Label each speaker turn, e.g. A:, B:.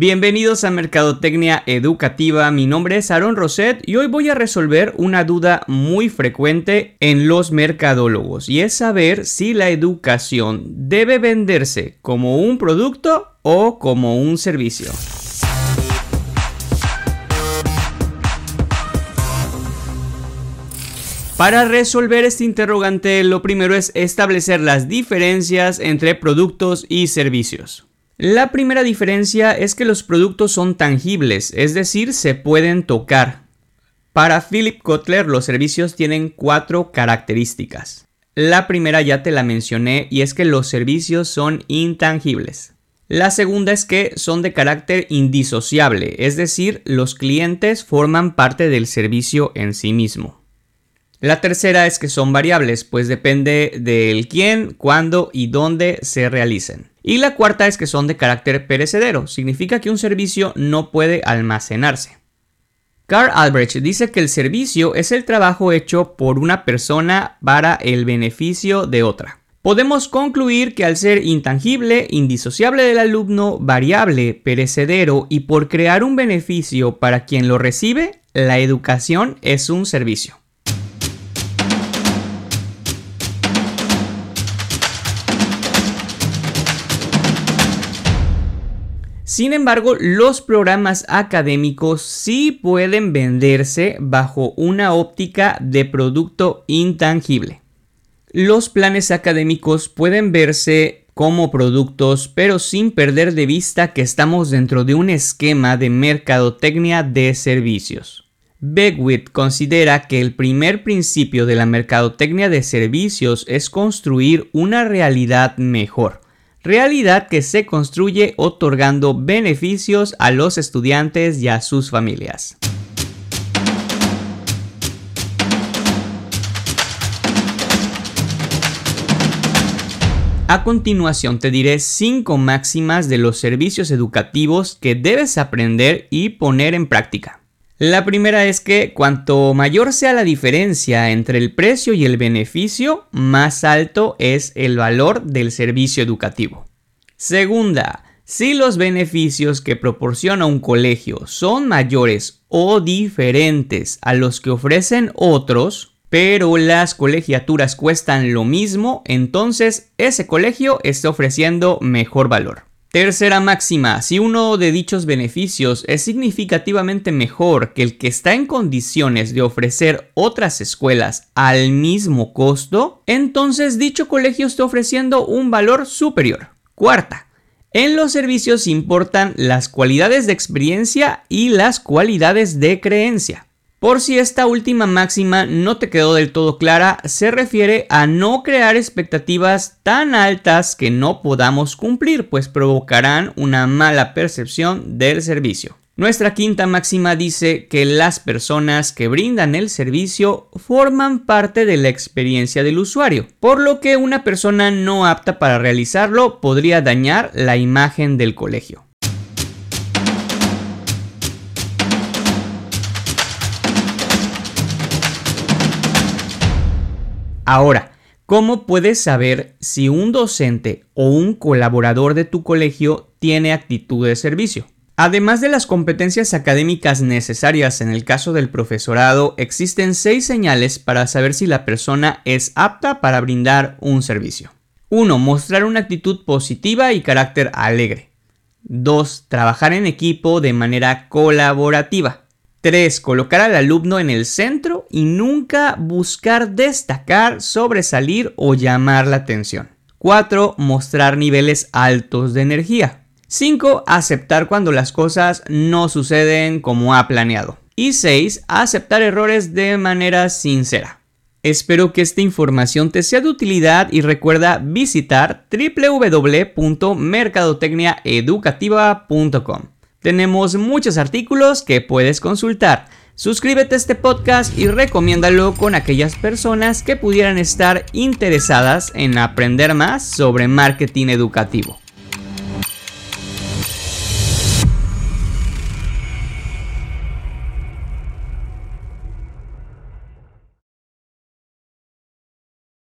A: Bienvenidos a Mercadotecnia Educativa, mi nombre es Aaron Roset y hoy voy a resolver una duda muy frecuente en los mercadólogos y es saber si la educación debe venderse como un producto o como un servicio. Para resolver este interrogante, lo primero es establecer las diferencias entre productos y servicios. La primera diferencia es que los productos son tangibles, es decir, se pueden tocar. Para Philip Kotler los servicios tienen cuatro características. La primera ya te la mencioné y es que los servicios son intangibles. La segunda es que son de carácter indisociable, es decir, los clientes forman parte del servicio en sí mismo. La tercera es que son variables, pues depende del quién, cuándo y dónde se realicen. Y la cuarta es que son de carácter perecedero, significa que un servicio no puede almacenarse. Carl Albrecht dice que el servicio es el trabajo hecho por una persona para el beneficio de otra. Podemos concluir que al ser intangible, indisociable del alumno, variable, perecedero y por crear un beneficio para quien lo recibe, la educación es un servicio. Sin embargo, los programas académicos sí pueden venderse bajo una óptica de producto intangible. Los planes académicos pueden verse como productos, pero sin perder de vista que estamos dentro de un esquema de mercadotecnia de servicios. Beckwith considera que el primer principio de la mercadotecnia de servicios es construir una realidad mejor realidad que se construye otorgando beneficios a los estudiantes y a sus familias. A continuación te diré 5 máximas de los servicios educativos que debes aprender y poner en práctica. La primera es que cuanto mayor sea la diferencia entre el precio y el beneficio, más alto es el valor del servicio educativo. Segunda, si los beneficios que proporciona un colegio son mayores o diferentes a los que ofrecen otros, pero las colegiaturas cuestan lo mismo, entonces ese colegio está ofreciendo mejor valor. Tercera máxima, si uno de dichos beneficios es significativamente mejor que el que está en condiciones de ofrecer otras escuelas al mismo costo, entonces dicho colegio está ofreciendo un valor superior. Cuarta, en los servicios importan las cualidades de experiencia y las cualidades de creencia. Por si esta última máxima no te quedó del todo clara, se refiere a no crear expectativas tan altas que no podamos cumplir, pues provocarán una mala percepción del servicio. Nuestra quinta máxima dice que las personas que brindan el servicio forman parte de la experiencia del usuario, por lo que una persona no apta para realizarlo podría dañar la imagen del colegio. Ahora, ¿cómo puedes saber si un docente o un colaborador de tu colegio tiene actitud de servicio? Además de las competencias académicas necesarias en el caso del profesorado, existen seis señales para saber si la persona es apta para brindar un servicio. 1. Mostrar una actitud positiva y carácter alegre. 2. Trabajar en equipo de manera colaborativa. 3. Colocar al alumno en el centro y nunca buscar destacar, sobresalir o llamar la atención. 4. Mostrar niveles altos de energía. 5. Aceptar cuando las cosas no suceden como ha planeado. Y 6. Aceptar errores de manera sincera. Espero que esta información te sea de utilidad y recuerda visitar www.mercadotecniaeducativa.com. Tenemos muchos artículos que puedes consultar. Suscríbete a este podcast y recomiéndalo con aquellas personas que pudieran estar interesadas en aprender más sobre marketing educativo.